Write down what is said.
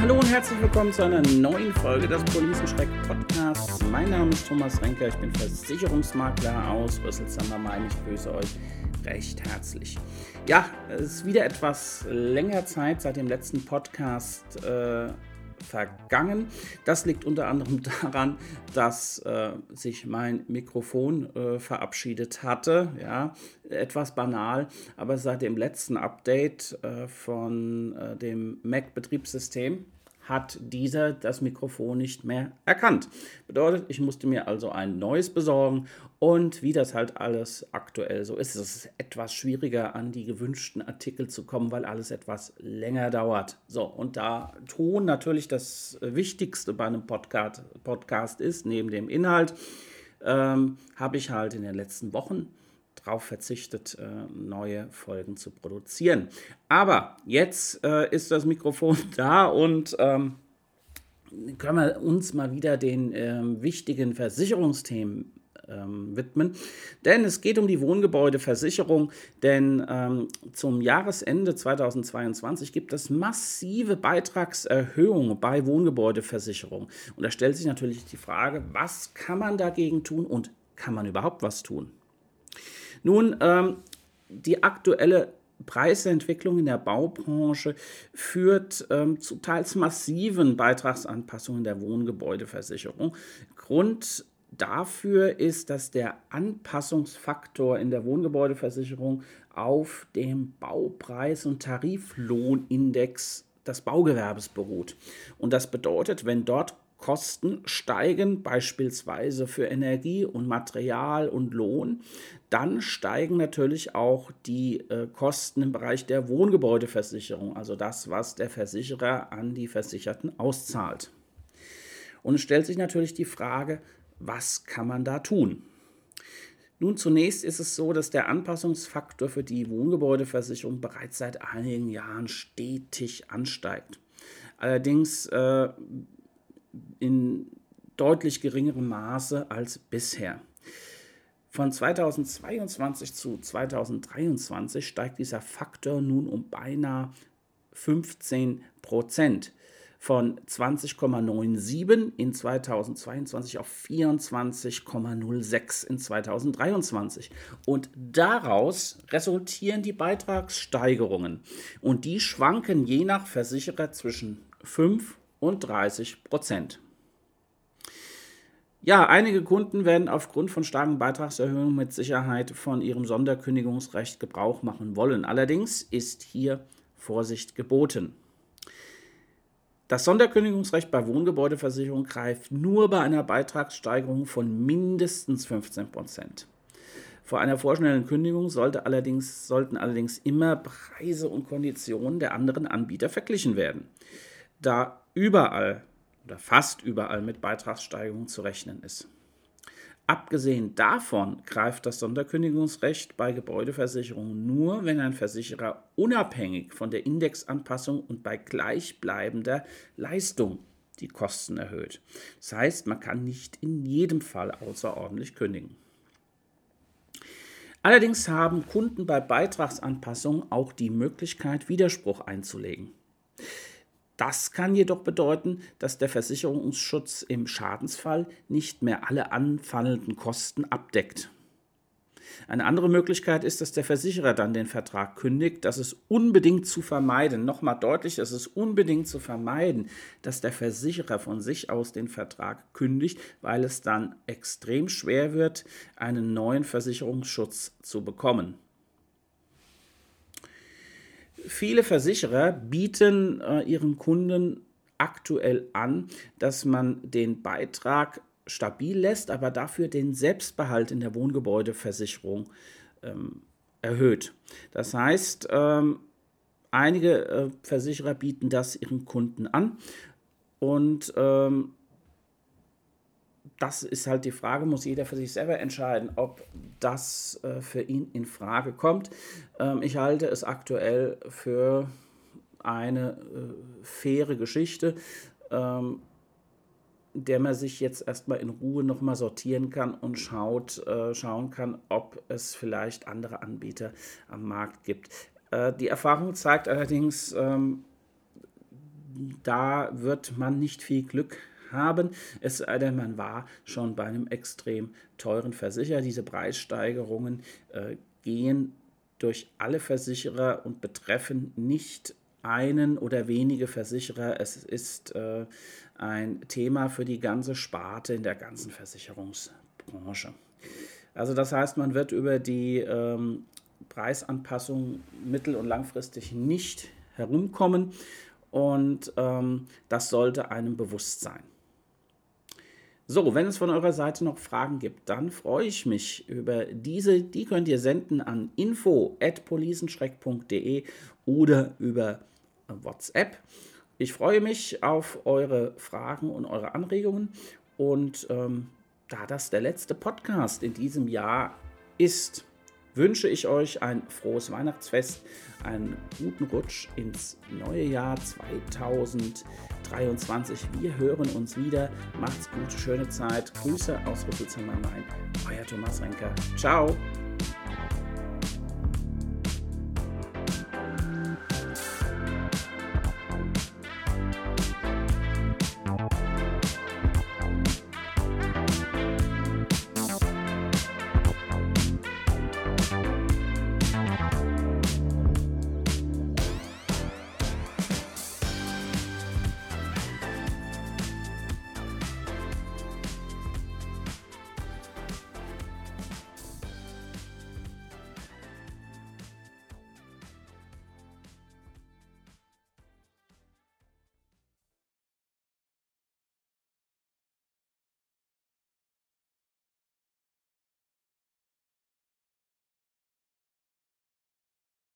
hallo und herzlich willkommen zu einer neuen Folge des Policenschreck Podcasts. Mein Name ist Thomas Renker, ich bin Versicherungsmakler aus Rüsselsheim Ich grüße euch recht herzlich. Ja, es ist wieder etwas länger Zeit seit dem letzten Podcast äh, vergangen. Das liegt unter anderem daran, dass äh, sich mein Mikrofon äh, verabschiedet hatte. Ja, etwas banal, aber seit dem letzten Update äh, von äh, dem Mac-Betriebssystem hat dieser das Mikrofon nicht mehr erkannt. Bedeutet, ich musste mir also ein neues besorgen und wie das halt alles aktuell so ist, ist es etwas schwieriger an die gewünschten Artikel zu kommen, weil alles etwas länger dauert. So, und da Ton natürlich das Wichtigste bei einem Podcast, Podcast ist, neben dem Inhalt, ähm, habe ich halt in den letzten Wochen darauf verzichtet, äh, neue Folgen zu produzieren. Aber jetzt äh, ist das Mikrofon da und ähm, können wir uns mal wieder den ähm, wichtigen Versicherungsthemen ähm, widmen. Denn es geht um die Wohngebäudeversicherung, denn ähm, zum Jahresende 2022 gibt es massive Beitragserhöhungen bei Wohngebäudeversicherung. Und da stellt sich natürlich die Frage, was kann man dagegen tun und kann man überhaupt was tun? Nun, ähm, die aktuelle Preisentwicklung in der Baubranche führt ähm, zu teils massiven Beitragsanpassungen der Wohngebäudeversicherung. Grund dafür ist, dass der Anpassungsfaktor in der Wohngebäudeversicherung auf dem Baupreis- und Tariflohnindex des Baugewerbes beruht. Und das bedeutet, wenn dort Kosten steigen, beispielsweise für Energie und Material und Lohn, dann steigen natürlich auch die äh, Kosten im Bereich der Wohngebäudeversicherung, also das, was der Versicherer an die Versicherten auszahlt. Und es stellt sich natürlich die Frage, was kann man da tun? Nun, zunächst ist es so, dass der Anpassungsfaktor für die Wohngebäudeversicherung bereits seit einigen Jahren stetig ansteigt. Allerdings äh, in deutlich geringerem Maße als bisher. Von 2022 zu 2023 steigt dieser Faktor nun um beinahe 15 Prozent. Von 20,97 in 2022 auf 24,06 in 2023. Und daraus resultieren die Beitragssteigerungen. Und die schwanken je nach Versicherer zwischen 5 und 30 Prozent. Ja, einige Kunden werden aufgrund von starken Beitragserhöhungen mit Sicherheit von ihrem Sonderkündigungsrecht Gebrauch machen wollen. Allerdings ist hier Vorsicht geboten. Das Sonderkündigungsrecht bei Wohngebäudeversicherung greift nur bei einer Beitragssteigerung von mindestens 15 Prozent. Vor einer vorschnellen Kündigung sollte allerdings, sollten allerdings immer Preise und Konditionen der anderen Anbieter verglichen werden. Da überall oder fast überall mit Beitragssteigerungen zu rechnen ist. Abgesehen davon greift das Sonderkündigungsrecht bei Gebäudeversicherungen nur, wenn ein Versicherer unabhängig von der Indexanpassung und bei gleichbleibender Leistung die Kosten erhöht. Das heißt, man kann nicht in jedem Fall außerordentlich kündigen. Allerdings haben Kunden bei Beitragsanpassungen auch die Möglichkeit, Widerspruch einzulegen. Das kann jedoch bedeuten, dass der Versicherungsschutz im Schadensfall nicht mehr alle anfallenden Kosten abdeckt. Eine andere Möglichkeit ist, dass der Versicherer dann den Vertrag kündigt. Das ist unbedingt zu vermeiden. Nochmal deutlich, es ist unbedingt zu vermeiden, dass der Versicherer von sich aus den Vertrag kündigt, weil es dann extrem schwer wird, einen neuen Versicherungsschutz zu bekommen. Viele Versicherer bieten äh, ihren Kunden aktuell an, dass man den Beitrag stabil lässt, aber dafür den Selbstbehalt in der Wohngebäudeversicherung ähm, erhöht. Das heißt, ähm, einige äh, Versicherer bieten das ihren Kunden an und ähm, das ist halt die Frage, muss jeder für sich selber entscheiden, ob das äh, für ihn in Frage kommt. Ähm, ich halte es aktuell für eine äh, faire Geschichte, ähm, der man sich jetzt erstmal in Ruhe nochmal sortieren kann und schaut, äh, schauen kann, ob es vielleicht andere Anbieter am Markt gibt. Äh, die Erfahrung zeigt allerdings, ähm, da wird man nicht viel Glück haben, es sei denn, man war schon bei einem extrem teuren Versicherer. Diese Preissteigerungen äh, gehen durch alle Versicherer und betreffen nicht einen oder wenige Versicherer. Es ist äh, ein Thema für die ganze Sparte in der ganzen Versicherungsbranche. Also das heißt, man wird über die ähm, Preisanpassung mittel- und langfristig nicht herumkommen und ähm, das sollte einem bewusst sein. So, wenn es von eurer Seite noch Fragen gibt, dann freue ich mich über diese. Die könnt ihr senden an info@policenschreck.de oder über WhatsApp. Ich freue mich auf eure Fragen und eure Anregungen. Und ähm, da das der letzte Podcast in diesem Jahr ist, wünsche ich euch ein frohes Weihnachtsfest, einen guten Rutsch ins neue Jahr 2023. Wir hören uns wieder. Macht's gut, schöne Zeit. Grüße aus Rüsselsheim am Main. Euer Thomas Renker. Ciao.